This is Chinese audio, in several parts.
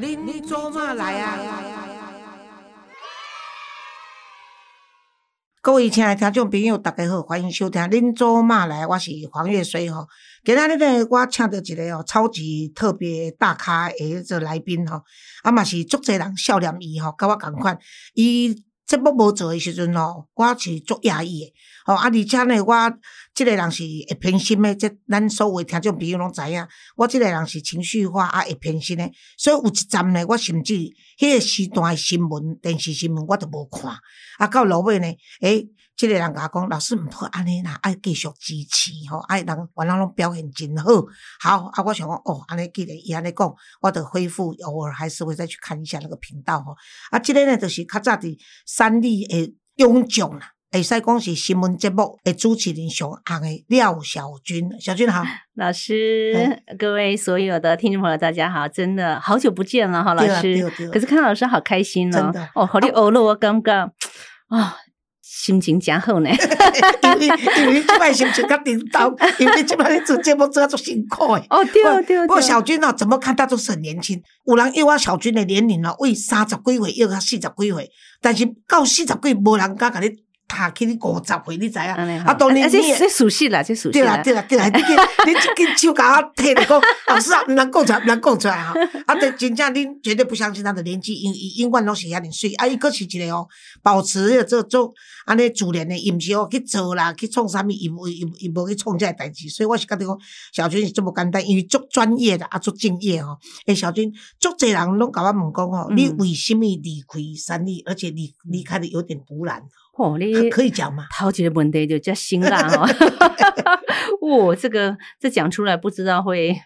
恁做嘛来啊？各位亲爱的听众朋友，大家好，欢迎收听《恁做嘛来》，我是黄月水吼。今仔日呢，我请到一个哦超级特别大咖的一个来宾吼，啊嘛是足侪人笑念伊吼，甲我同款。伊节目无做诶时阵哦，我是足压抑诶。吼啊，而且呢，我即个人是会偏心诶，即咱所有听众朋友拢知影。我即个人是情绪化啊，会偏心诶。所以有一站呢，我甚至迄个时段的新闻、电视新闻我都无看。啊，到落尾呢，诶、即个人甲我讲，老师毋好安尼啦，爱继续支持吼，爱人原来拢表现真好。好啊，我想讲哦，安尼既然伊安尼讲，我得恢复，偶尔还是会再去看一下那个频道吼。啊，即个呢，就是较早伫三立的永将啦。会使讲是新闻节目的主持人上红的廖小军，小军好，老师，各位所有的听众朋友，大家好！真的好久不见了哈，老师。可是看到老师好开心哦真的，哦，好你偶了，我刚刚啊，心情真好呢。因为因为即摆心情较沉重，因为即摆咧做节目做啊足辛苦诶。哦，对对，对哦，不过小军哦，怎么看他都是很年轻。有人约我小军的年龄哦，为三十几岁约到四十几岁，但是到四十几，无人敢甲你踏起你五十岁，你知影？啊，当然你也这这属实啦，这属实对啦，啦。对啦，对啦，你 你你这根手甲我摕来讲，老师啊，毋通讲出来，毋通讲出来哈。啊，对，真正恁绝对不相信他的年纪，因伊永远拢是遐尼水。啊，伊佫是一个哦，保持迄个做做安尼自然的，伊毋是哦去做啦，去创啥物，伊无伊伊无去创这个代志。所以我是觉得讲，小军是这么简单，因为足专业的，啊，足敬业吼。诶，小军，足侪人拢甲我问讲吼，你嗯为什么离开三立，而且离离开的有点突然？哦，你可可以讲吗？头一个问题就叫辛辣哦。哇，这个这讲出来不知道会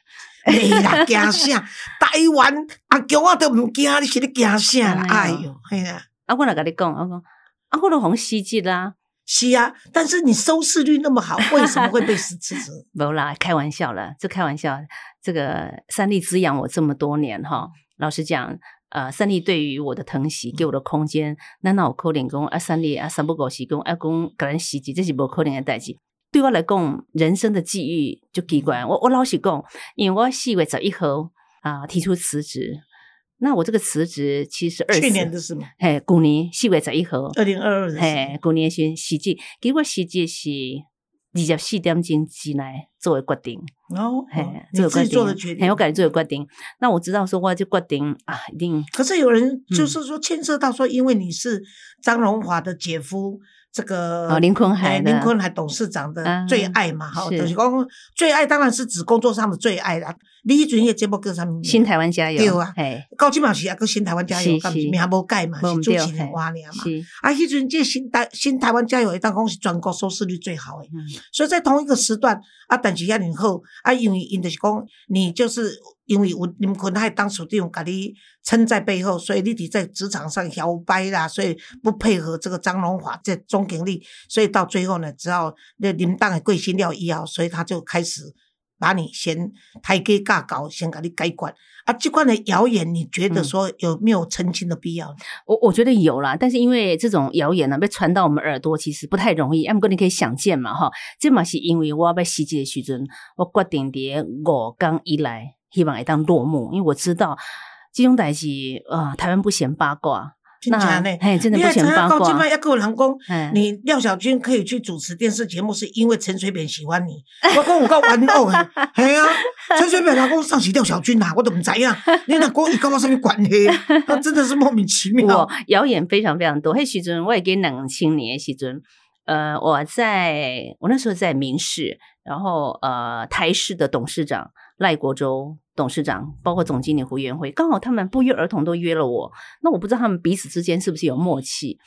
哎呀，惊啥？台湾阿强我都毋惊，你是咧惊啥啦？哎哎呦哟，嘿啦，啊，我来跟你讲，我讲啊，我都红西季啦，是啊，但是你收视率那么好，为什么会被辞职？没啦，开玩笑了，这开玩笑。这个三立滋养我这么多年哈，老实讲，呃，三立对于我的疼惜，给我的空间，那那我可能讲啊，三立啊，三不狗是讲啊，讲个人袭击，这是无可能的代志。对我来讲，人生的际遇就奇怪。我我老实讲，因为我四月十一号啊提出辞职，那我这个辞职其实二去年的是吗？嘿，去年四月十一号，二零二二的嘿，去年先实际，结果实际是二十四点钟之内作为决定。哦，嘿哦，你自己做的决定嘿我。感觉做的决定。那我知道说，我就决定啊，一定可是有人嗯就是说牵涉到说，因为你是张荣华的姐夫，这个哦林坤海哎林坤海董事长的嗯最爱嘛，哈，是就是讲最爱当然是指工作上的最爱啦。你迄阵迄个节目叫啥物？新台湾加油，对啊。嘿，高金嘛是啊，个新台湾加油，是是敢毋是？名无改嘛，是主持人话尔嘛。是，啊，迄阵即新台新台湾加油，当讲是全国收视率最好诶。嗯，所以在同一个时段啊，但是遐尼好啊，因为因就是讲你就是因为有林坤海当属长甲你撑在背后，所以你伫在职场上摇摆啦，所以不配合这个张荣华这总经理，所以到最后呢，只要那林当的贵心料医药，所以他就开始把你先抬给架高，先给你改管啊。这款的谣言，你觉得嗯说有没有澄清的必要？我我觉得有啦，但是因为这种谣言呢被传到我们耳朵，其实不太容易。M 哥，你可以想见嘛，哈，这嘛是因为我要被袭击的时阵，我决定伫五天以来，希望会当落幕，因为我知道这种代志，啊，台湾不嫌八卦，真假呢？嘿，真的不你也知影嫌八卦到今麦，要跟我人讲。嗯你廖小军可以去主持电视节目，是因为陈水扁喜欢你。我讲我够玩偶诶，系啊，陈水扁老公上是廖小军呐，我都唔知影。你那讲伊跟我什么关系？啊真的是莫名其妙我。谣言非常非常多。嘿，徐尊我也给两千年的时阵，呃，我在我那时候在民视，然后呃台视的董事长赖国洲董事长，包括总经理胡元辉，刚好他们不约而同都约了我。那我不知道他们彼此之间是不是有默契。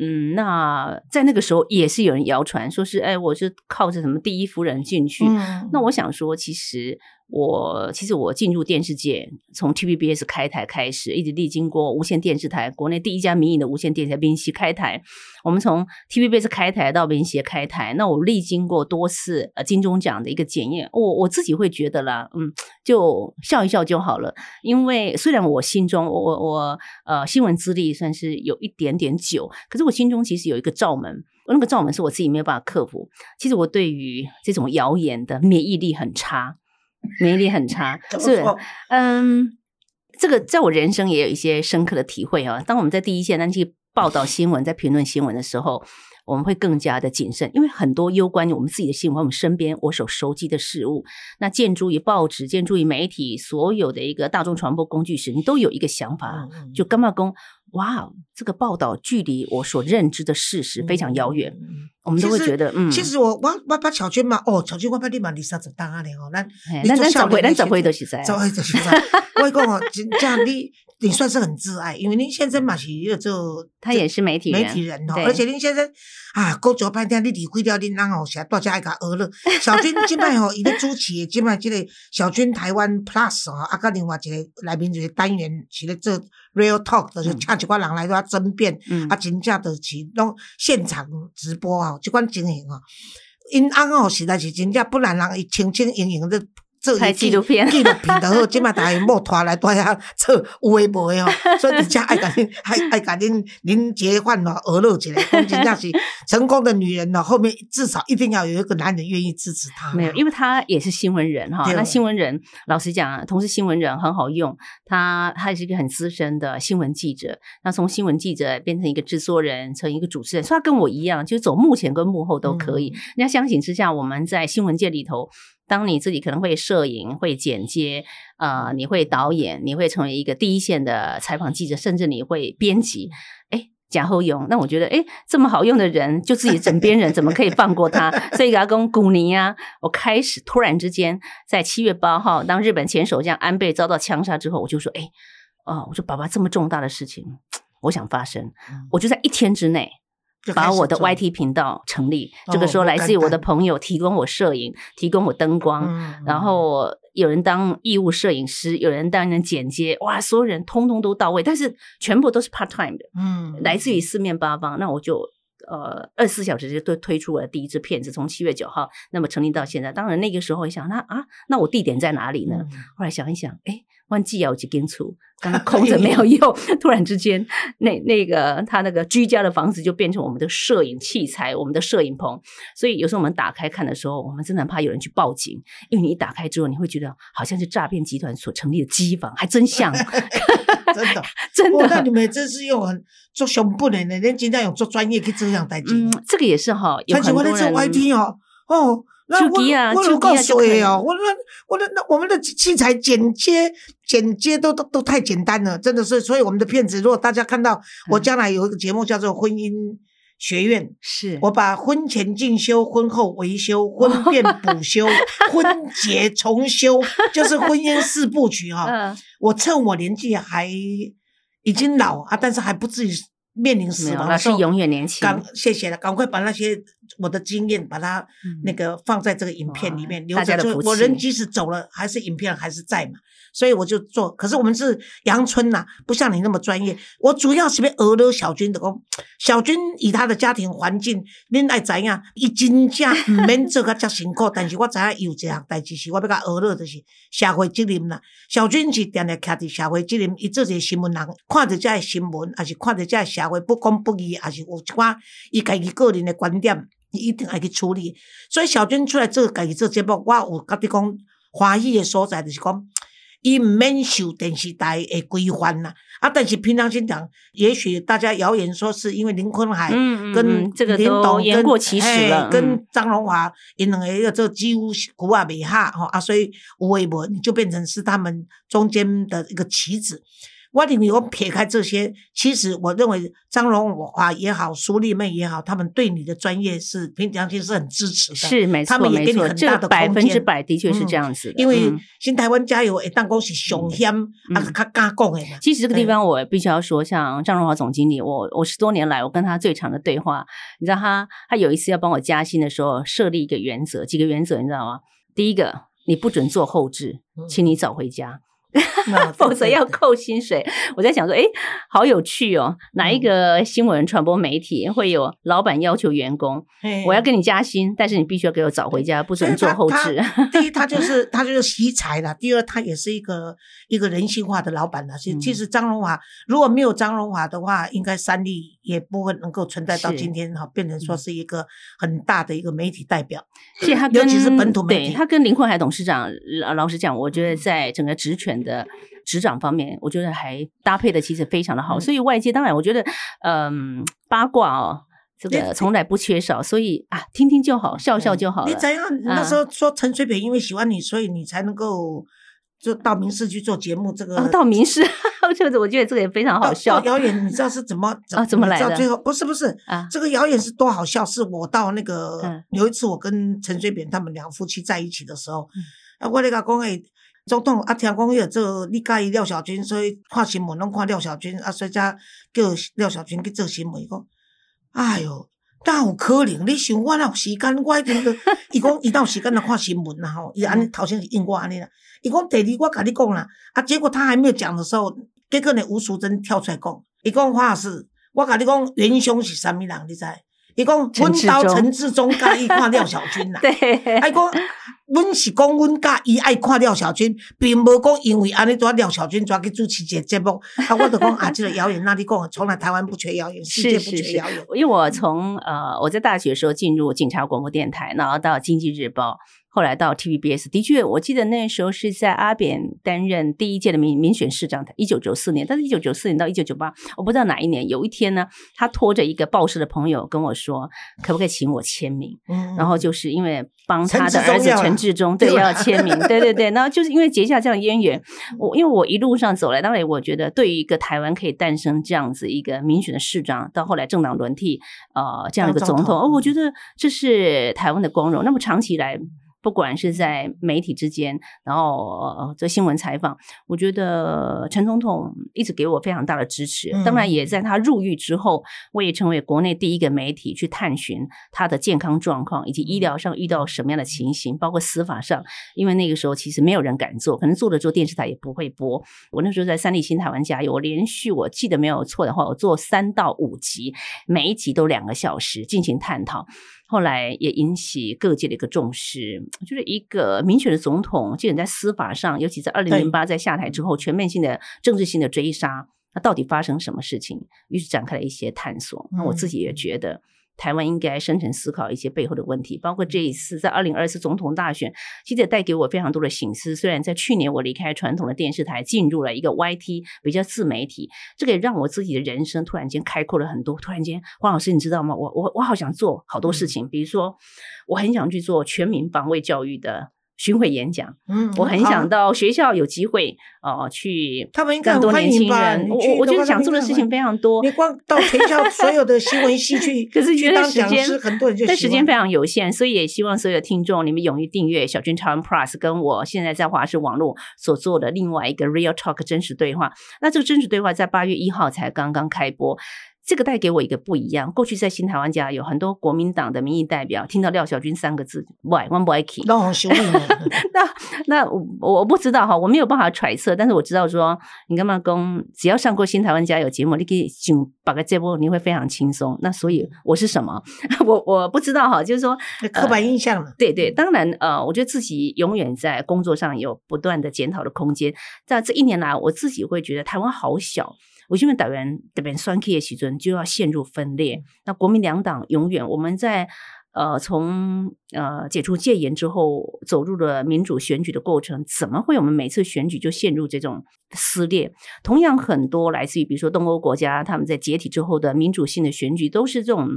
嗯，那在那个时候也是有人谣传说是，哎，我是靠着什么第一夫人进去。嗯那我想说，其实我其实我进入电视界，从 TVBS 开台开始，一直历经过无线电视台，国内第一家民营的无线电视台民视开台。我们从 TVBS 开台到民协开台，那我历经过多次呃金钟奖的一个检验，我我自己会觉得啦，嗯，就笑一笑就好了。因为虽然我心中我我我呃新闻资历算是有一点点久，可是我心中其实有一个罩门。那个罩门是我自己没有办法克服。其实我对于这种谣言的免疫力很差，免疫力很差。是嗯，这个在我人生也有一些深刻的体会啊。当我们在第一线，当去报道新闻、在评论新闻的时候，我们会更加的谨慎，因为很多攸关于我们自己的新闻，我们身边我所熟悉的事物，那建筑于报纸、建筑于媒体，所有的一个大众传播工具时，你都有一个想法，就干嘛公。哇，这个报道距离我所认知的事实非常遥远，我们都会觉得，嗯，其实我我我把小娟嘛，哦，小娟我把你嘛二三十单啊，哦，那那那怎会那怎会都是在，怎会都是在，我讲哦，这样你你算是很自爱，因为您先生嘛是要做，他也是媒体媒体人哦，而且您先生啊，工作半天你离开掉，你人哦，现在大家爱个娱乐。小军今摆哦，伊咧主持的今摆这个小军台湾 Plus 哦，啊，甲另外一个内面一个单元是咧做 Real Talk，就是请一寡人来遐争辩，啊，真正就是拢现场直播吼，即款情形吼，因翁吼实在是真正不然人伊清清盈盈的。拍纪录片，纪录片就好，即马大家莫拖来拖遐做有诶无诶吼，所以人家爱甲恁爱爱甲恁恁结婚咯，娱乐起来，真正是成功的女人咯。后面至少一定要有一个男人愿意支持她。没有，因为她也是新闻人哈。那新闻人，老实讲，同时新闻人很好用。她她也是一个很资深的新闻记者。那从新闻记者变成一个制作人，成一个主持人，所以他跟我一样，就走幕前跟幕后都可以。人家相形之下，我们在新闻界里头。当你自己可能会摄影、会剪接，呃，你会导演，你会成为一个第一线的采访记者，甚至你会编辑。哎，贾后勇，那我觉得，哎，这么好用的人，就自己枕边人，怎么可以放过他？所以给，阿公古尼啊，我开始突然之间，在七月八号，当日本前首相安倍遭到枪杀之后，我就说，哎，哦，我说爸爸这么重大的事情，我想发生，我就在一天之内。把我的 YT 频道成立，这个时候来自于我的朋友提供我摄影，提供我灯光，然后有人当义务摄影师，有人当人剪接，哇，所有人通通都到位，但是全部都是 part time 的，嗯，来自于四面八方，那我就呃二十四小时就都推出了第一支片子，从七月九号那么成立到现在，当然那个时候想那啊，那我地点在哪里呢？后来想一想，哎。忘记要去跟出，刚刚 空着没有用。突然之间，那那个他那个居家的房子就变成我们的摄影器材，我们的摄影棚。所以有时候我们打开看的时候，我们真的怕有人去报警，因为你一打开之后，你会觉得好像是诈骗集团所成立的机房，还真像，真的真的。那你们真是用做胸部的，人今天有做专业去这样代金。嗯，这个也是哈，有很多人。哦哦。那我我有够水哦！我那我那那我们的器材剪接剪接都都都太简单了，真的是。所以我们的片子，如果大家看到我将来有一个节目叫做《婚姻学院》，是我把婚前进修、婚后维修、婚 变补修、婚结重修，就是婚姻四部曲哈。我趁我年纪还已经老啊，但是还不至于。面临死亡的时候，永远年轻。赶谢谢了，赶快把那些我的经验，把它那个放在这个影片里面留着。我人即使走了，还是影片还是在嘛。所以我就做，可是我们是阳春呐，不像你那么专业。我主要是被俄勒小军的工，小军以他的家庭环境，恁爱怎样，伊真正唔 免做个遮辛苦，但是我知影有一项代志是我要甲俄勒就是社会责任啦。小军是定定徛伫社会责任，伊做一个新闻人，看着遮个新闻，还是看着遮个社会不公不义，还是有一寡伊家己个人的观点，伊一定爱去处理。所以小军出来做家己做节目，我有甲你讲欢喜的所在就是讲。伊毋免受电视台的规范啦，啊！但是平常心讲，也许大家谣言说是因为林坤海跟林董跟跟张荣华，因两个个做几乎古啊未下吼啊，所以有微博就变成是他们中间的一个棋子。我认为，我撇开这些，其实我认为张荣华也好，苏丽妹也好，他们对你的专业是平常心是很支持的。是没错，没错，这百分之百的确是这样子。因为新台湾加油，诶，当讲是雄险，啊，他敢讲诶。其实这个地方我必须要说，像张荣华总经理，我我十多年来我跟他最长的对话，你知道他他有一次要帮我加薪的时候，设立一个原则，几个原则你知道吗？第一个，你不准做后置，请你早回家。否则要扣薪水。我在想说，哎，好有趣哦！哪一个新闻传播媒体会有老板要求员工，我要跟你加薪，但是你必须要给我早回家，不准做后置。第一，他就是他就是惜才了；第二，他也是一个一个人性化的老板了。其其实张荣华如果没有张荣华的话，应该三立也不会能够存在到今天哈，变成说是一个很大的一个媒体代表。其实他尤其是本土媒体，他跟林坤海董事长老老实讲，我觉得在整个职权。的执掌方面，我觉得还搭配的其实非常的好。嗯所以外界当然，我觉得嗯八卦哦，这个从来不缺少。所以啊，听听就好，笑笑就好了。你怎样？那时候说陈水扁因为喜欢你，所以你才能够就到民视去做节目。这个啊，到民视，就是我觉得这个也非常好笑到谣言，你知道是怎么啊 怎么来的最后不是不是啊。这个谣言是多好笑，是我到那个、嗯有一次我跟陈水扁他们两夫妻在一起的时候，嗯啊，我咧甲讲诶。总统啊，听讲迄个做你介意廖小军，所以看新闻拢看廖小军啊，所以才叫廖小军去做新闻。伊讲，哎哟，哪有可能？你想我哪有时间？我一定个，伊讲伊哪有时间来看新闻啦吼？伊安尼头先是应我安尼啦。伊讲第二，我甲你讲啦，啊，结果他还没有讲的时候，结果呢吴淑珍跳出来讲，伊讲黄老师，我甲你讲元凶是啥物人？你知？伊讲阮兜陈志忠介意看廖小军啦。对，啊，伊讲，阮是讲阮甲伊爱看廖小军，并无讲因为安尼抓廖小军抓去主持一个节目。啊，我就讲啊，这个谣言，那你讲的，从来台湾不缺谣言，世界不是是是缺谣言。因为我从呃我在大学的时候进入警察广播电台，然后到经济日报，后来到 TVBS。的确，我记得那时候是在阿扁担任第一届的民民选市长，一九九四年。但是，一九九四年到一九九八，我不知道哪一年。有一天呢，他拖着一个报社的朋友跟我说，可不可以请我签名？嗯然后就是因为帮他的儿子陈志忠对对要签名，对对对，然后就是因为结下这样的渊源，我因为我一路上走来，当然我觉得对于一个台湾可以诞生这样子一个民选的市长，到后来政党轮替，呃，这样一个总总统，统哦，我觉得这是台湾的光荣。那么长期以来。不管是在媒体之间，然后呃这新闻采访，我觉得陈总统一直给我非常大的支持。嗯当然，也在他入狱之后，我也成为国内第一个媒体去探寻他的健康状况，以及医疗上遇到什么样的情形，包括司法上。因为那个时候其实没有人敢做，可能做了之后电视台也不会播。我那时候在三立新台湾加油，我连续我记得没有错的话，我做三到五集，每一集都两个小时进行探讨。后来也引起各界的一个重视，就是一个民选的总统，竟然在司法上，尤其在二零零八在下台之后，全面性的政治性的追杀，那到底发生什么事情？于是展开了一些探索。那我自己也觉得。台湾应该深层思考一些背后的问题，包括这一次在二零二四总统大选，其实也带给我非常多的醒思。虽然在去年我离开传统的电视台，进入了一个 YT 比较自媒体，这个也让我自己的人生突然间开阔了很多。突然间，黄老师，你知道吗？我我我好想做好多事情，比如说，我很想去做全民防卫教育的巡回演讲，嗯我很想到学校有机会呃去他们应该更多年轻人。我我我觉得想做的事情非常多。你光到全校 所有的新闻系去，可是去觉得时间很多人就但时间非常有限，所以也希望所有的听众，你们勇于订阅小军超人 Plus，跟我现在在华视网络所做的另外一个 Real Talk 真实对话。那这个真实对话在八月一号才刚刚开播。这个带给我一个不一样。过去在新台湾家有很多国民党的民意代表听到廖小军三个字，不爱，我不爱 k 都很修理呢。那那我我不知道哈，我没有办法揣测，但是我知道说，你干嘛公，只要上过新台湾家有节目，你可以想把个这波，你会非常轻松。那所以我是什么？我我不知道哈，就是说刻板印象了。对对，当然呃，我觉得自己永远在工作上有不断的检讨的空间。在这一年来，我自己会觉得台湾好小。我因为党员这边酸 K 的时阵就要陷入分裂，那国民两党永远我们在呃从呃解除戒严之后走入了民主选举的过程，怎么会我们每次选举就陷入这种撕裂？同样很多来自于比如说东欧国家，他们在解体之后的民主性的选举都是这种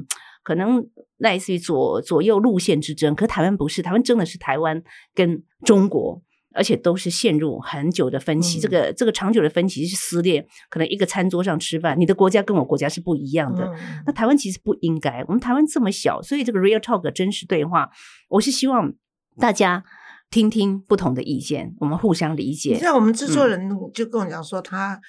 可能类似于左左右路线之争，可台湾不是，台湾真的是台湾跟中国。而且都是陷入很久的分歧，嗯这个这个长久的分歧是撕裂，可能一个餐桌上吃饭，你的国家跟我国家是不一样的。嗯那台湾其实不应该，我们台湾这么小，所以这个 real talk 真实对话，我是希望大家听听不同的意见，我们互相理你解知。道我们制作人就跟我讲说，他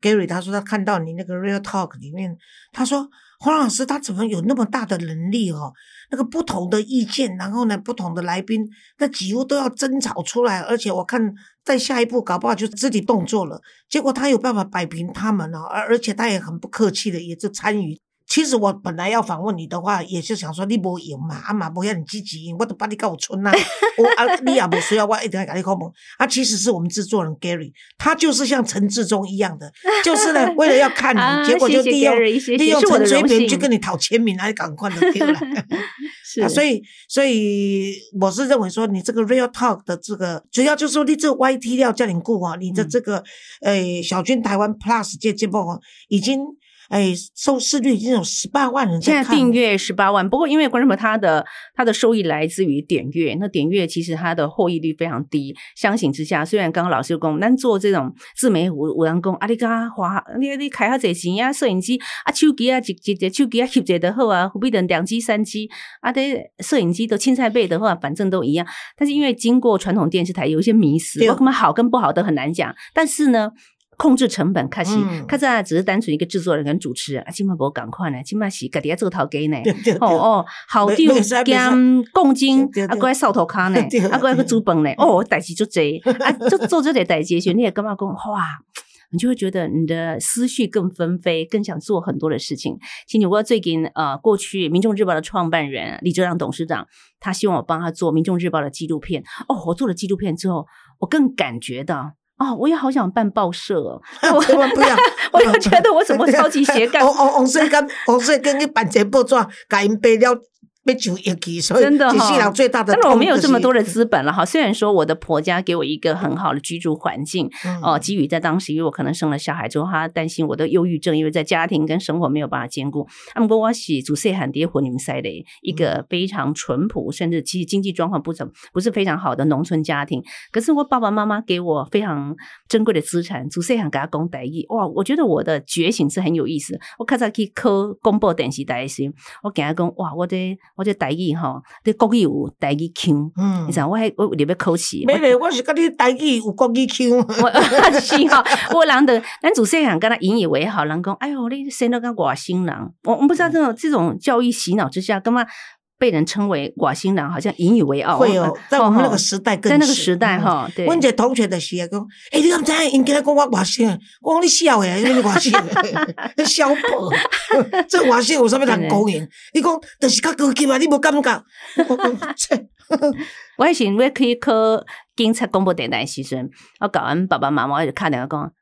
Gary 他说他看到你那个 Real Talk 里面，他说黄老师他怎么有那么大的能力哦？那个不同的意见，然后呢不同的来宾，那几乎都要争吵出来，而且我看在下一步搞不好就肢体动作了。结果他有办法摆平他们哦，而而且他也很不客气的，也就参与。其实我本来要访问你的话，也是想说你无赢嘛，啊嘛无遐尼积极，我都把你搞村啦、我 啊你也无需要我一定要跟你讲问。啊，其实是我们制作人 Gary，他就是像陈志忠一样的，就是呢为了要看你，啊结果就利用利用陈水扁去跟你讨签名，来赶快的丢了。是啊，所以所以我是认为说，你这个 Real Talk 的这个主要就是说，你这个 YT 料叫你顾啊，你的嗯这个呃小军台湾 Plus 这节目哦，已经哎收视率已经有十八万人现在订阅十八万，不过因为观众朋友他的他的收益来自于点阅，那点阅其实它的获益率非常低。相形之下，虽然刚刚老师讲，咱做这种自媒体有有人讲，啊，你刚花你你开下侪钱啊，摄影机啊，手机啊，一一个手机啊翕一个就好啊，何必等两机三机啊？这摄影机都青菜背的话，反正都一样。但是因为经过传统电视台有一些迷思，对我根本好跟不好都很难讲。但是呢。控制成本，开始嗯看在只是单纯一个制作人跟主持人，啊，今麦无赶快呢，今麦是家己要做头家呢，哦哦，好袂丢兼共金啊，对搁爱扫头卡呢对，啊，过来去煮饭呢，哦，代志就济，啊，就做这点代志的时候，你也干嘛讲哇？你就会觉得你的思绪更纷飞，更想做很多的事情。其实我最近呃，过去《民众日报》的创办人李哲朗董事长，他希望我帮他做《民众日报》的纪录片。哦，我做了纪录片之后，我更感觉到。哦，我也好想办报社哦，我千万不要，我就觉得我怎么超级斜杠王王王世刚，王世刚去办一个报纸，甲因背了真的哈这世人最大的但是我没有这么多的资，本了哈。虽然说我的婆家给我一个很好的居住环境，嗯哦，基于在当时，因为我可能生了小孩之后，他担心我的忧郁症，因为在家庭跟生活没有办法兼顾。那么我是主细喊爹活你们塞的一个非常淳朴，甚至其实经济状况不怎不是非常好的农村家庭。可是我爸爸妈妈给我非常珍贵的资产，主细喊给他讲台语，哇，我觉得我的觉醒是很有意思。我开始去考公布电视台的时候，我给他讲，哇，我这我这台语吼，你国语有台语腔。嗯。你知道我还我特别考试，没没嘞，我是跟你台语有国语腔，我 是哈，我人的咱主细汉跟他引以为豪，人讲，哎呦，你生了个外星人，我我们不知道这种这种教育洗脑之下，干嘛被人称为寡新郎，好像引以为傲。会哦，在我们那个时时代更在那个时代。嗯哈，对，阮一个同学就是讲，诶、你敢知影？因今日讲我外省，我讲你笑诶，你外省，你笑破，这寡心有啥物人讲言？你讲就是较高级嘛，你无感觉？我以前我可以考警察广播电台的时阵，我教阮爸爸妈妈，我就打电话讲，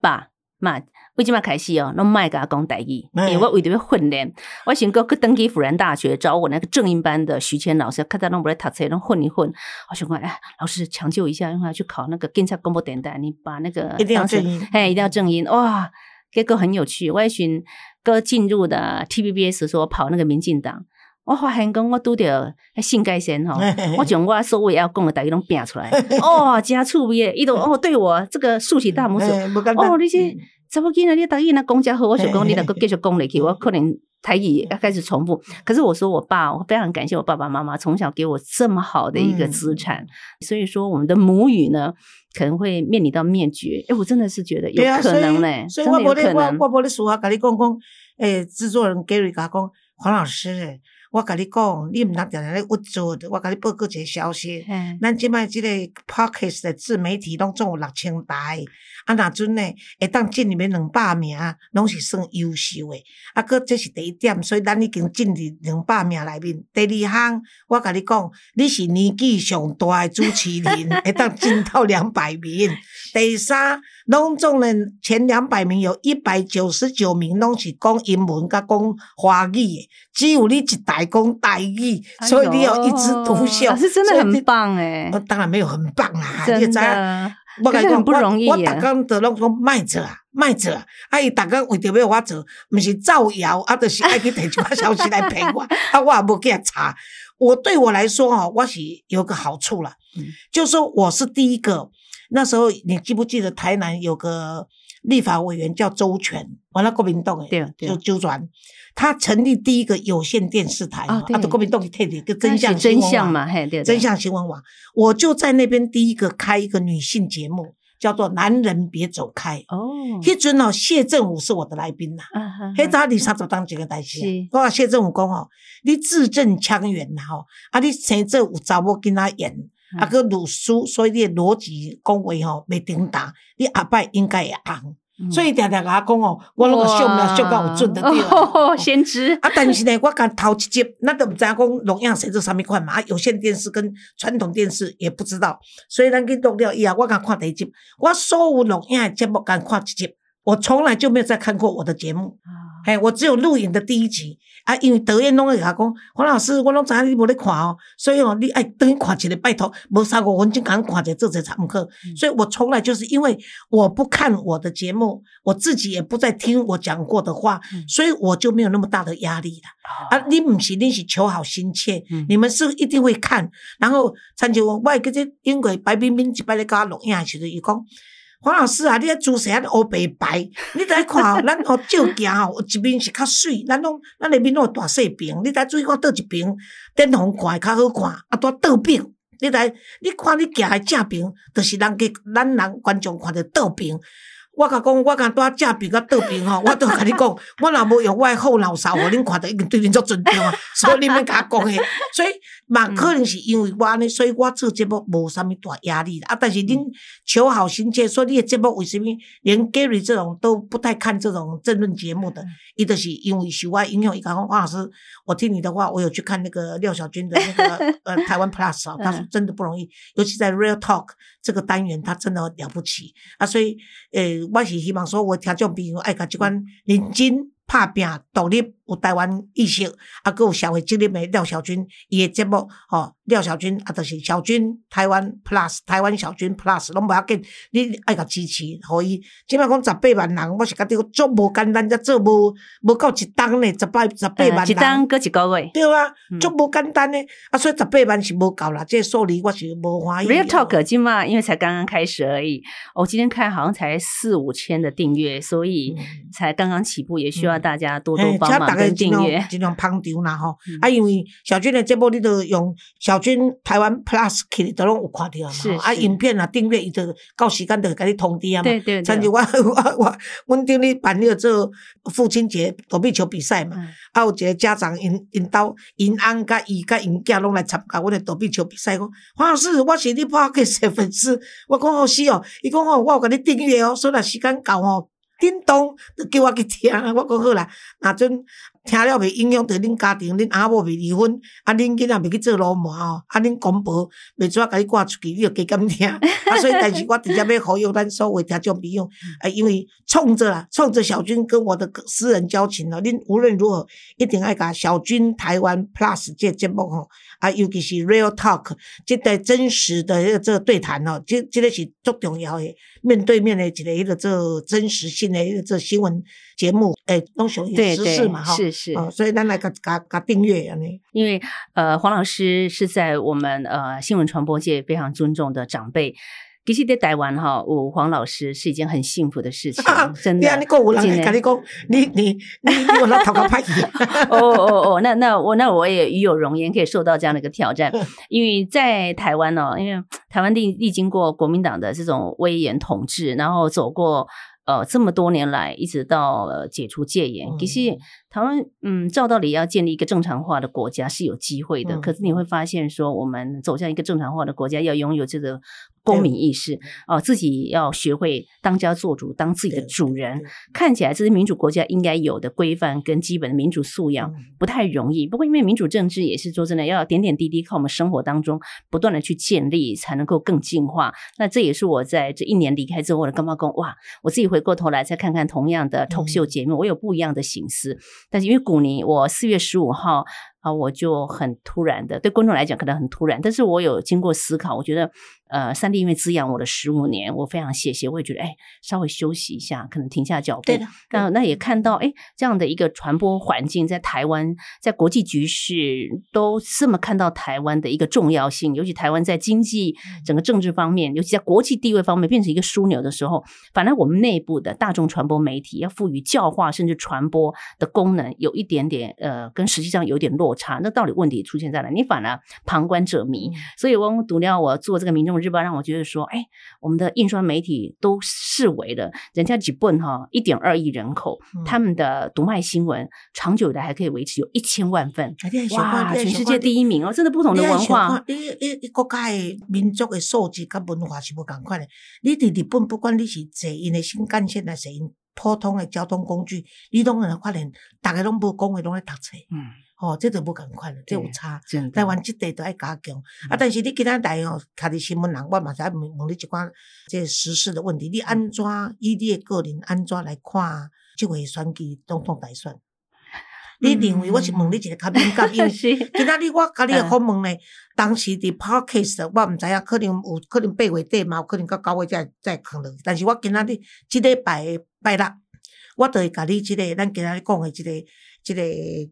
爸妈。为即摆开始哦，拢卖甲我讲台语，因为我为着要训练，我先个去登记辅仁大学，找我那个正音班的徐谦老师，看他拢不来读册，拢混一混。我想讲，哎，老师抢救一下，让他去考那个警察广播电台，你把那个一定要正音。嘿，一定要正音，哇，结果很有趣。我一寻哥进入的 TVBS 说跑那个民进党，我发现讲我拄着性改先吼。我将我所有要讲的台语拢拼出来，哦，真趣味诶，伊都哦对我这个竖起大拇指，哦，你这查某囡仔，你答应那公家和，我想讲你能够继续讲落去，我可能台语要开始重复。可是我说我爸，我非常感谢我爸爸妈妈从小给我这么好的一个资产，所以说我们的母语呢可能会面临到灭绝。哎，我真的是觉得有可能嘞，真的有所以我无咧，我可能。我无咧私下甲你讲讲，诶，制作人 Gary 讲，黄老师，我甲你讲，你毋通常常咧屈做，我甲你报告一个消息。咱即摆即个 Podcast 的自媒体拢总有六千台，啊，若阵呢会当进入面两百名，拢是算优秀诶。啊，搁这是第一点，所以咱已经进入两百名内面。第二项，我甲你讲，你是年纪上大诶主持人，会当进到两百名。第三，拢总人前两百名有一百九十九名拢是讲英文甲讲华语诶，只有你一台讲台语，所以你要一枝独秀。老师真的很棒哎呃，当然没有很棒啊，你真知。我甲你讲，可是很不容易我逐工都拢讲卖做啊，卖做啊！啊，伊逐工为着要我做，毋是造谣，啊，就是爱去摕一寡消息来骗我，啊，我也无给他查。我对我来说哈，我是有个好处啦，嗯就是说我是第一个。那时候你记不记得台南有个立法委员叫周全，完了国民党诶，对对就周转，他成立第一个有线电视台，啊，哦对对国民党去退的个真相真相嘛，嘿，对，对真相新闻网，我就在那边第一个开一个女性节目，叫做《男人别走开》。哦，迄阵哦，谢振武是我的来宾呐。啊哈迄早二三十当一个代志啊是，我甲谢振武讲哦，你字正腔圆呐吼，啊你生做有查某囡仔演，啊嗯个律师，所以你的逻辑讲话吼袂顶当，你下摆应该会红。嗯所以常常甲我讲哦，我拢个秀苗秀到有准的对先知啊，但是呢，我甲头一集，那都毋知影讲录影是做啥物款嘛。啊，有线电视跟传统电视也不知道，所以咱去录了以后，我甲看第一集，我所有录影的节目甲看一集，我从来就没有再看过我的节目。啊嘿，我只有录影的第一集啊，因为导演拢会甲我讲，黄老师，我拢知影你无咧看哦，所以哦，你爱等于看一个，拜托，无三五分钟赶看一个做者参课。所以我从来就是因为我不看我的节目，我自己也不再听我讲过的话，所以我就没有那么大的压力了。啊，你唔是你是求好心切，你们是一定会看，然后参照我，我嗰只英国白冰冰一摆咧甲我录影时阵，伊讲。黄老师啊，你迄姿势啊乌白白，你来看哦，咱吼照镜吼，有一面是较水，咱拢咱那面拢有大细屏，你来注意看倒一边，顶方看会较好看，啊多倒边，你来你看你行的正屏，就是人家咱人观众看着倒边。我甲讲，我甲拄正屏甲倒屏吼，我都甲你讲，我若无用我后脑勺，互恁看着已经对恁足尊重啊，所以你免甲我讲诶。所以嘛，可能是因为我安尼，所以我做节目无啥物大压力啊。但是恁求好心切，说你的节目为什么连 Gary 这种都不太看这种争论节目的，伊就是因为受我影响。伊讲黄老师，我听你的话，我有去看那个廖小军的那个 呃台湾 Plus 啊，他说真的不容易，尤其在 Real Talk 这个单元，他真的了不起啊。所以呃。我是希望说，我听众朋友爱甲即款认真拍拼独立。有台湾意识，啊，佮有社会责任的廖小军，伊的节目，吼，廖小军啊，就是小军台湾 Plus，台湾小军 Plus，拢无要紧，你爱甲支持，互伊。即摆讲十八万人，我是觉得足无简单，才做无无够一档呢，十八十八万人。一档搁一个月。对啊，足无简单呢，啊，所以十八万是无够啦，这数字我是无欢喜。Real Talk 今嘛，因为才刚刚开始而已，我今天看好像才四五千的订阅，所以才刚刚起步，也需要大家多多帮忙。订阅尽量捧场啦吼，啊，因为小军的节目你都用小军台湾 Plus 去，都拢有看到嘛，啊，影片啊订阅伊就到时间就甲你通知啊嘛。对对。像就我我我，阮顶日办了做父亲节躲避球比赛嘛，啊，有一个家长因因兜因翁甲伊甲因囝拢来参加阮的躲避球比赛，讲黄老师，我是你拍给小粉丝，我讲好是哦，伊讲哦，我有甲你订阅哦，所以若时间到哦。叮咚，叫我去听，我讲好啦。若阵听了袂影响到恁家庭，恁阿某袂离婚，啊，恁囡仔袂去做老麻哦，啊，恁公婆袂怎啊，甲你挂出去，你著加减听。啊，所以但是我直接要呼吁咱所有听众朋友，啊，因为冲着啦，冲着小军跟我的私人交情咯，恁无论如何一定爱甲小军台湾 Plus 这节目吼。啊，尤其是 real talk，这个真实的这个对谈哦，这这个是足重要的，面对面的一个迄个这真实性的迄个这新闻节目，诶，拢属于时事嘛，哈，是是，所以咱来甲甲甲订阅安尼。因为呃，黄老师是在我们呃新闻传播界非常尊重的长辈。其实，在台湾哈，我黄老师是一件很幸福的事情，真的。你讲有人跟你讲，你你你我来讨个拍哦哦哦，那那我那我也与有荣焉，可以受到这样的一个挑战。因为在台湾哦，因为台湾历历经过国民党的这种威严统治，然后走过呃这么多年来，一直到呃解除戒严，其实。台湾，嗯，照道理要建立一个正常化的国家是有机会的，可是你会发现说，我们走向一个正常化的国家，要拥有这个公民意识哦，自己要学会当家做主，当自己的主人。看起来这是民主国家应该有的规范跟基本的民主素养，不太容易。不过，因为民主政治也是说真的，要点点滴滴靠我们生活当中不断的去建立，才能够更进化。那这也是我在这一年离开之后，我的干妈公哇，我自己回过头来再看看同样的脱秀节目，我有不一样的心思。但是因为古尼，我四月十五号。啊，我就很突然的，对观众来讲可能很突然，但是我有经过思考，我觉得，呃，三 D 因为滋养我的十五年，我非常谢谢，我也觉得，哎，稍微休息一下，可能停下脚步。对的。那那也看到，哎，这样的一个传播环境，在台湾，在国际局势都这么看到台湾的一个重要性，尤其台湾在经济、整个政治方面，尤其在国际地位方面变成一个枢纽的时候，反而我们内部的大众传播媒体要赋予教化甚至传播的功能，有一点点，呃，跟实际上有点落。差那到底问题出现在哪？你反而旁观者迷，所以我读了我做这个《民众日报》，让我觉得说，哎，我们的印刷媒体都视为了人家几本哈一点二亿人口，他们的读卖新闻长久的还可以维持有一千万份，哇，全世界第一名哦！真的不同的文化，你一一国家的民族的素质跟文化是不共款的。你伫日本，不管你是坐因的新干线还是因普通的交通工具，你都能发现，大家拢无讲话，拢在读册。嗯。哦，这都无共款了，这有差。台湾即地都爱加强。啊，但是你其他台哦，看伫新闻人，我嘛是爱问问你一寡这时事的问题。你安怎以你的个人安怎来看即回选举总统大选。你认为我是问你一个较敏感，因为 是今仔日我甲你的访问呢，当时伫 Podcast 我毋知影，可能有可能八月底嘛，有可能到九月才再放落去。但是我今仔日即礼拜的拜六，我就会甲你即、个咱今仔日讲的即、个即、个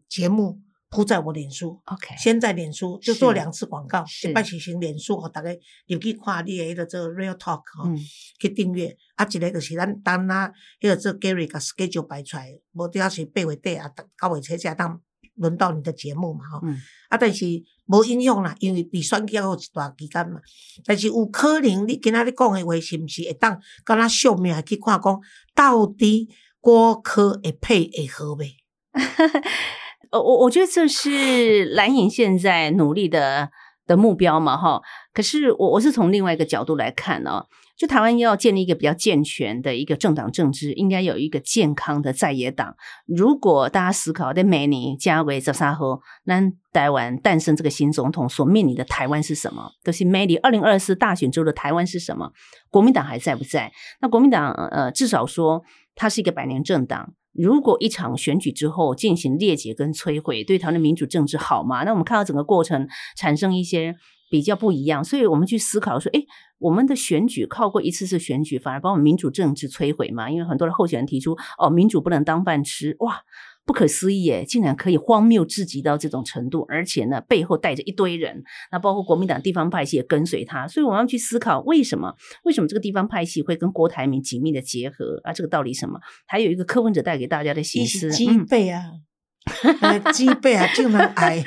节目铺在我脸书。OK，先在脸书就做两次广告，是一摆是先脸书，互大家有去看你的迄个做 Real Talk 吼、嗯去订阅。啊，一个就是咱等啊，迄个做 Gary 甲 schedule 排出来，无只要是八月底啊，九月初才当轮到你的节目嘛吼。嗯啊，但是无影响啦，因为你选举还有一段期间嘛。但是有可能你今仔日讲的话，是毋是会当敢若小命去看讲，到底郭科会配会好袂？呃，我我觉得这是蓝营现在努力的的目标嘛，哈。可是我我是从另外一个角度来看呢、就台湾要建立一个比较健全的一个政党政治，应该有一个健康的在野党。如果大家思考在每年加为十三号，那台湾诞生这个新总统所面临的台湾是什么？就是每年二零二四大选之后的台湾是什么？国民党还在不在？那国民党呃，至少说它是一个百年政党。如果一场选举之后进行裂解跟摧毁，对他的民主政治好吗？那我们看到整个过程产生一些比较不一样，所以我们去思考说，哎，我们的选举靠过一次次选举，反而把我们民主政治摧毁嘛？因为很多的候选人提出，哦，民主不能当饭吃，哇！不可思议耶，竟然可以荒谬至极到这种程度，而且呢，背后带着一堆人，那包括国民党地方派系也跟随他，所以我们要去思考为什么？为什么这个地方派系会跟郭台铭紧密的结合啊？这个道理什么？还有一个柯文哲带给大家的伊形式，是鸡嗯，背啊，呃 鸡背啊，就能爱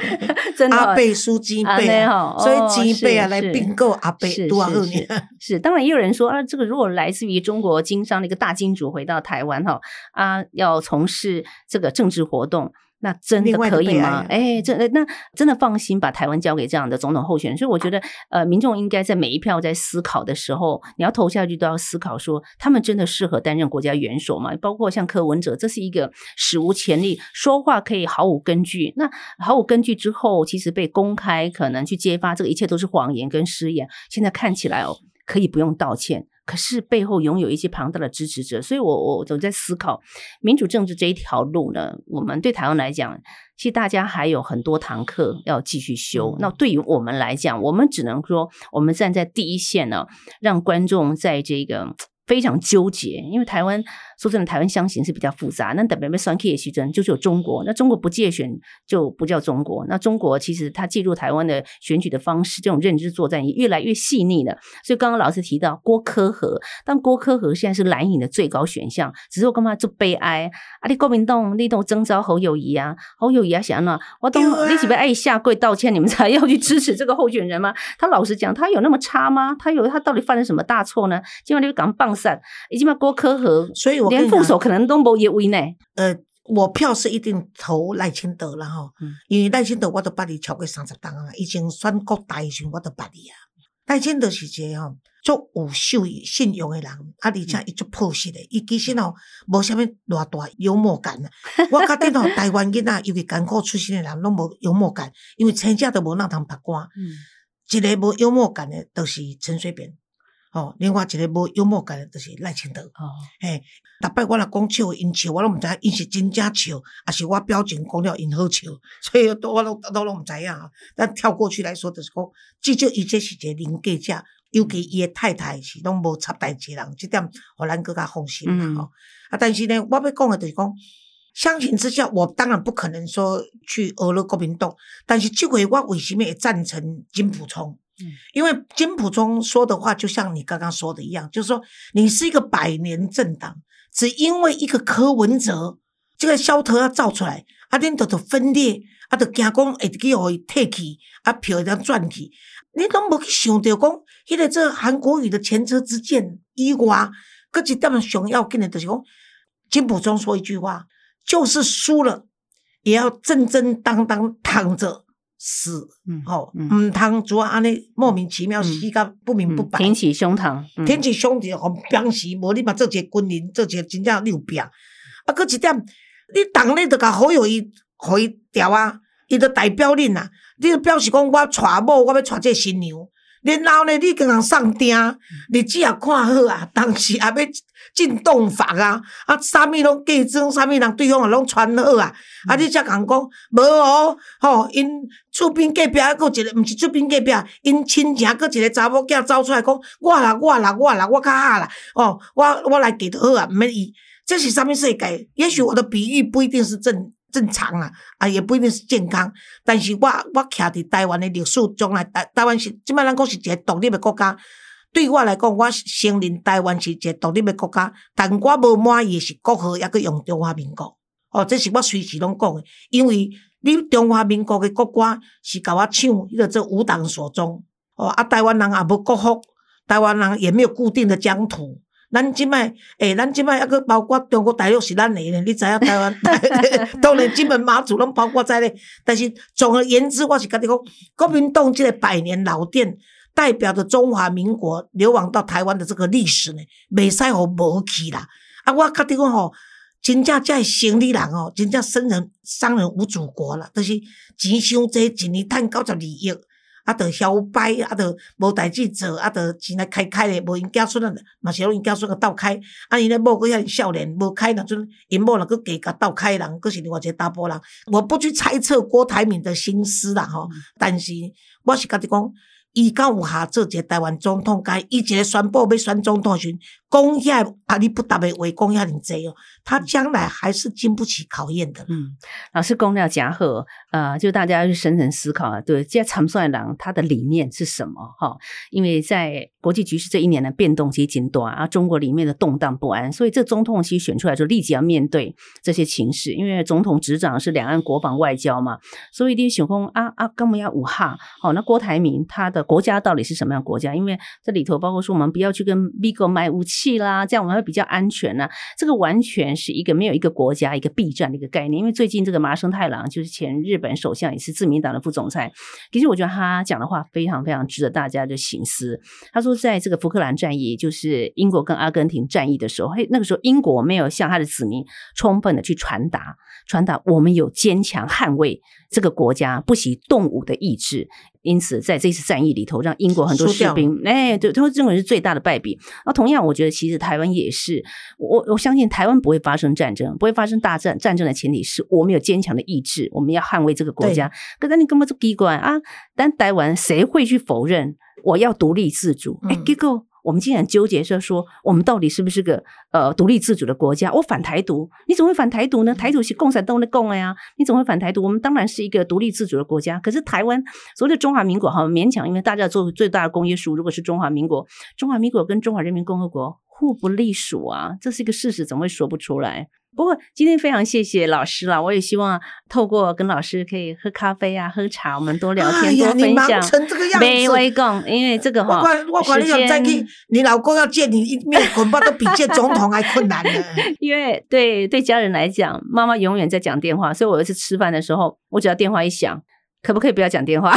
真的阿贝输鸡啊背啊，所哦以鸡背啊来并购阿贝是多少是年？是，当然也有人说啊，这个如果来自于中国经商的一个大金主回到台湾哈啊，要从事这个政治活动。那真的可以吗？哎，这那真的放心把台湾交给这样的总统候选人，所以我觉得，呃，民众应该在每一票在思考的时候，你要投下去都要思考说，他们真的适合担任国家元首吗？包括像柯文哲，这是一个史无前例，说话可以毫无根据。那毫无根据之后，其实被公开可能去揭发，这个一切都是谎言跟失言。现在看起来哦，可以不用道歉，可是背后拥有一些庞大的支持者，所以我我总在思考民主政治这一条路呢，我们对台湾来讲，其实大家还有很多堂课要继续修。嗯那对于我们来讲，我们只能说，我们站在第一线呢，让观众在这个。非常纠结，因为台湾说真的，台湾相形是比较复杂。那等别被算 K 也虚真，就是有中国，那中国不借选就不叫中国。那中国其实它介入台湾的选举的方式，这种认知作战也越来越细腻了。所以刚刚老师提到郭科和，但郭科和现在是蓝营的最高选项，只是我干嘛做悲哀啊？你国民党你都征召侯友谊啊，侯友谊啊想呢，我懂啊你是不是爱下跪道歉，你们才要去支持这个候选人吗？他老实讲，他有那么差吗？他有他到底犯了什么大错呢？今晚你讲棒散，已经把郭科和所以我连副手可能都没也威呢。呃，我票是一定投赖清德啦吼，嗯因为赖清德我都捌你超过三十档啊，以前选国大的时我都捌你啊。赖清德是一个吼足有秀信用的人，啊，而且伊足朴实的，伊其实吼无啥物偌大幽默感啊。我觉得吼 台湾囡仔尤其艰苦出身的人拢无幽默感，因为生者都无那通拍官。嗯一个无幽默感的，就是陈水扁。哦，另外一个无幽默感的，就是赖清德。哦，嘿，逐摆我若讲笑，因笑我拢毋知影，因是真正笑，还是我表情讲了因好笑，所以都我拢都拢毋知影啊。咱跳过去来说，就是讲，至少伊这是一个邻家者，尤其伊的太太是拢无插代志人，即点互咱更加放心啦嗯吼。啊，但是呢，我要讲的就是讲，相形之下，我当然不可能说去俄罗国民党，但是这回我为什么会赞成金溥聪？因为金溥中说的话，就像你刚刚说的一样，就是说你是一个百年政党，只因为一个柯文哲这个消头要造出来，啊，恁就就分裂，啊，都惊讲会去互伊退去，啊，票会当转去，你拢无去想到讲，迄个这韩国瑜的前车之鉴以外，搁一点想要紧的，就是讲金溥聪说一句话，就是输了也要正正当当躺着死。嗯吼，嗯毋通主要安尼莫名其妙嗯死甲不明不白，嗯挺起胸膛，挺起胸膛互表示，无你嘛做一个军人，做一个真正有病。啊，搁一点，你党内就甲好友伊，互伊调啊，伊就代表恁啊，你就表示讲我娶某，我要娶这个新娘，然后呢，你跟人送订，日子也看好啊，当时也要进洞房啊，啊，啥物拢嫁妆，啥物人对方也拢穿好啊，啊，你才讲讲无哦，吼，因厝边隔壁还佫一个，毋是厝边隔壁，因亲情佫一个查某囝走出来讲，我啦，我啦，我啦，我较好啦，哦，我我来嫁就好啊，毋免伊，这是啥物世界？也许我的比喻不一定是正。正常啊，啊也不一定是健康，但是我我徛伫台湾的历史中来，台湾是即摆咱讲是一个独立的国家。对我来讲，我承认台湾是一个独立的国家，但我无满意是国号抑阁用中华民国。哦，这是我随时拢讲的，因为你中华民国的国歌是甲我唱迄个做五党所宗。哦，啊台湾人也无国服，台湾人也没有固定的疆土。咱即摆，诶，咱即摆抑佫包括中国大陆是咱的呢，你知影台湾？当然，金门、马祖拢包括在内。但是，总而言之，我是甲你讲，国民党即个百年老店，代表着中华民国流亡到台湾的这个历史呢，袂使互无去啦。啊，我甲你讲吼，真正即个生理人哦，真正生人商人无祖国啦，就是钱伤济，一年趁九十二亿。啊，着嚣摆，啊，着无代志做，啊，着钱来开开咧，无因囝孙啊，嘛是拢因囝孙个斗开，啊，因咧某佫遐少年无开，若阵因某若佫加甲斗开人，佫是另外一个查甫人。我不去猜测郭台铭的心思啦，吼，但是我是甲你讲，伊敢有下做一个台湾总统，该伊一个宣布要选总统时，讲遐阿里不达的话，讲遐尼济哦，他将来还是经不起考验的。嗯，老师公料加贺，呃，就大家去深层思考啊，对，这长帅郎他的理念是什么？哈，因为在国际局势这一年的变动其实紧短啊，中国里面的动荡不安，所以这总统其实选出来就立即要面对这些情势，因为总统执掌是两岸国防外交嘛，所以一定想讲啊啊，干嘛要武哈？好，那郭台铭他的国家到底是什么样国家？因为这里头包括说我们不要去跟美国买武器。啦，这样我们会比较安全呢。这个完全是一个没有一个国家一个避战的一个概念。因为最近这个麻生太郎就是前日本首相，也是自民党的副总裁。其实我觉得他讲的话非常非常值得大家的醒思。他说，在这个福克兰战役，就是英国跟阿根廷战役的时候，嘿，那个时候英国没有向他的子民充分的去传达传达我们有坚强捍卫这个国家不惜动武的意志。因此，在这次战役里头，让英国很多士兵，哎，对，他认为是最大的败笔。那同样，我觉得其实台湾也是，我我相信台湾不会发生战争，不会发生大战。战争的前提是我们有坚强的意志，我们要捍卫这个国家。可是你根本就机关啊，但台湾谁会去否认我要独立自主？哎，结果。我们竟然纠结着说，我们到底是不是个呃独立自主的国家？我反台独，你怎么会反台独呢？台独是共产党的共呀，你怎么会反台独？我们当然是一个独立自主的国家。可是台湾所谓的中华民国，哈勉强，因为大家做最大的公约数，如果是中华民国，中华民国跟中华人民共和国互不隶属啊，这是一个事实，怎么会说不出来？不过今天非常谢谢老师了，我也希望透过跟老师可以喝咖啡啊、喝茶，我们多聊天、多分享。没微共，因为这个哈，我管我管你想再去，你老公要见你一面，恐怕都比见总统还困难呢。因为对对家人来讲，妈妈永远在讲电话，所以我有一次吃饭的时候，我只要电话一响，可不可以不要讲电话？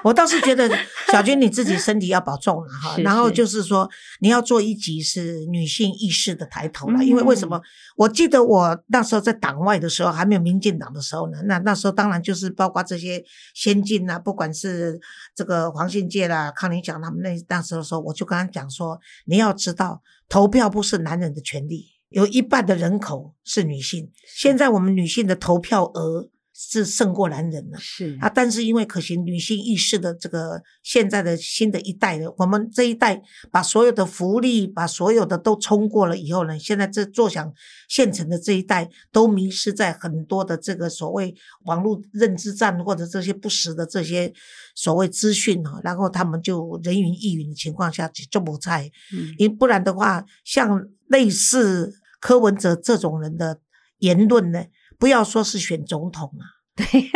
我倒是觉得小军你自己身体要保重了哈，然后就是说你要做一集是女性意识的抬头了，因为为什么？我记得我那时候在党外的时候，还没有民进党的时候呢，那那时候当然就是包括这些先进啊，不管是这个黄信介啦、康宁讲他们那那时候说，我就跟他讲说，你要知道投票不是男人的权利，有一半的人口是女性，现在我们女性的投票额。是胜过男人了，是啊，但是因为可行女性意识的这个现在的新的一代的，我们这一代把所有的福利，把所有的都冲过了以后呢，现在这坐享现成的这一代都迷失在很多的这个所谓网络认知战或者这些不实的这些所谓资讯哈，然后他们就人云亦云的情况下就不在，因不然的话，像类似柯文哲这种人的言论呢。不要说是选总统啊，对，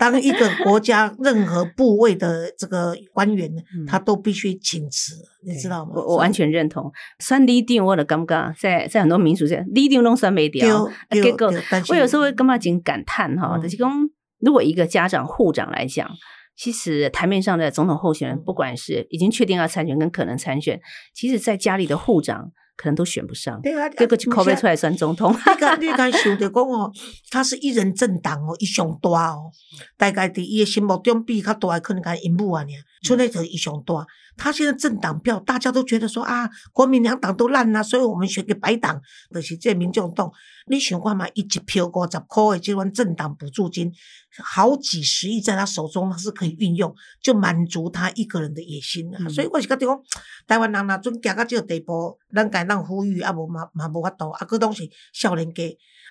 当一个国家任何部位的这个官员，他都必须请辞，你知道吗？我我完全认同。算立定我的尴尬，在在很多民俗界，立定弄算没掉。结果我有时候会干嘛仅感叹哈，就是讲，如果一个家长护长来讲，其实台面上的总统候选人，不管是已经确定要参选跟可能参选，其实在家里的护长。可能都选不上。对啊，这个口碑出来选总统。你敢你敢想着讲哦，他是一人政党哦，伊上大哦，大概伫伊的心目中比较大的可能讲因母啊，尔，出来就伊上大。他现在政党票，大家都觉得说啊，国民两党都烂啦，所以我们选个白党，就是这民众党。你想看嘛，一票五十块的这款政党补助金，好几十亿在他手中，他是可以运用，就满足他一个人的野心啊。所以我是觉得讲，台湾人若准行到这个地步，咱该咱呼吁啊，无嘛嘛无法度，啊，佫拢是少年家。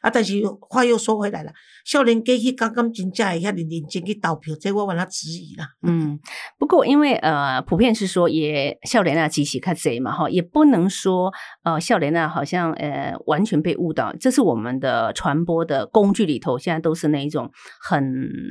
啊！但是话又说回来了，少年家去刚刚真正会遐认认真去投票，这我完他质疑啦。嗯，不过因为呃，普遍是说也少年啊，极其看贼嘛哈，也不能说呃，少年啊好像呃完全被误导。这是我们的传播的工具里头，现在都是那一种很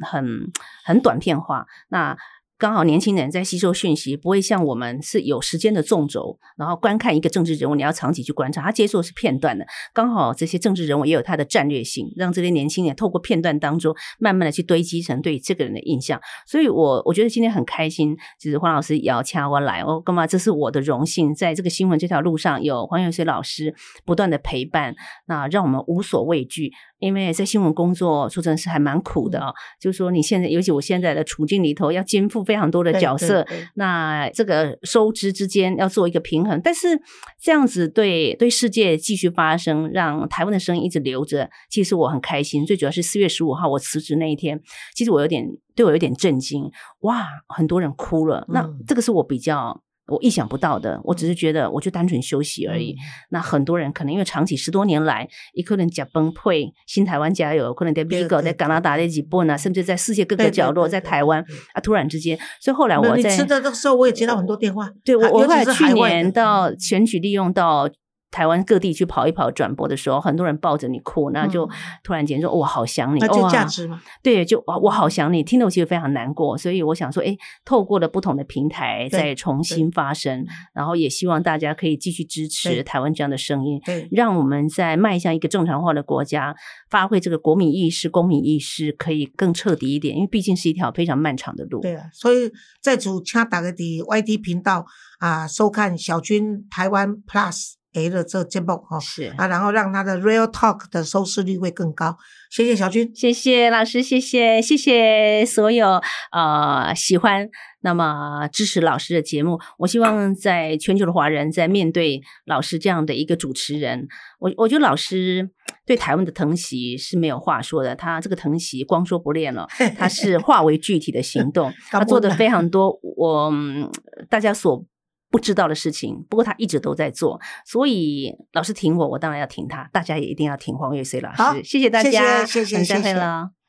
很很短片化。那刚好年轻人在吸收讯息，不会像我们是有时间的纵轴，然后观看一个政治人物，你要长期去观察，他接受是片段的。刚好这些政治人物也有他的战略性，让这些年轻人透过片段当中，慢慢的去堆积成对这个人的印象。所以，我我觉得今天很开心，就是黄老师邀请我来，我干嘛？这是我的荣幸，在这个新闻这条路上，有黄永水老师不断的陪伴，那让我们无所畏惧。因为在新闻工作，说真的是还蛮苦的啊。就是说，你现在，尤其我现在的处境里头，要肩负非常多的角色，那这个收支之间要做一个平衡。但是这样子对对世界继续发生，让台湾的声音一直留着，其实我很开心。最主要是四月十五号我辞职那一天，其实我有点对我有点震惊，哇，很多人哭了。那这个是我比较。我意想不到的，我只是觉得，我就单纯休息而已。那很多人可能因为长期十多年来，一个人假崩溃，新台湾加油，可能在美国、在加拿大、在日本啊，甚至在世界各个角落，在台湾啊，突然之间，所以后来我在吃的那个时候，我也接到很多电话。对我，我来去年到选举利用到。台湾各地去跑一跑转播的时候，很多人抱着你哭，那就突然间说：“我好想你。”那就价值吗？对，就我好想你，听得我其实非常难过。所以我想说，哎，透过了不同的平台再重新发声，然后也希望大家可以继续支持台湾这样的声音，让我们在迈向一个正常化的国家，发挥这个国民意识、公民意识，可以更彻底一点。因为毕竟是一条非常漫长的路。对啊，所以在主请大家的 YT 频道啊，收看小军台湾 Plus。A 的这节目哈是啊，然后让他的 Real Talk 的收视率会更高。谢谢小军，谢谢老师，谢谢谢谢所有呃喜欢那么支持老师的节目。我希望在全球的华人在面对老师这样的一个主持人，我我觉得老师对台湾的疼惜是没有话说的。他这个疼惜光说不练了，他是化为具体的行动，他做的非常多。我大家所。不知道的事情，不过他一直都在做，所以老师挺我，我当然要挺他。大家也一定要挺黄月穗老师。谢谢大家，谢谢，谢谢，再会了。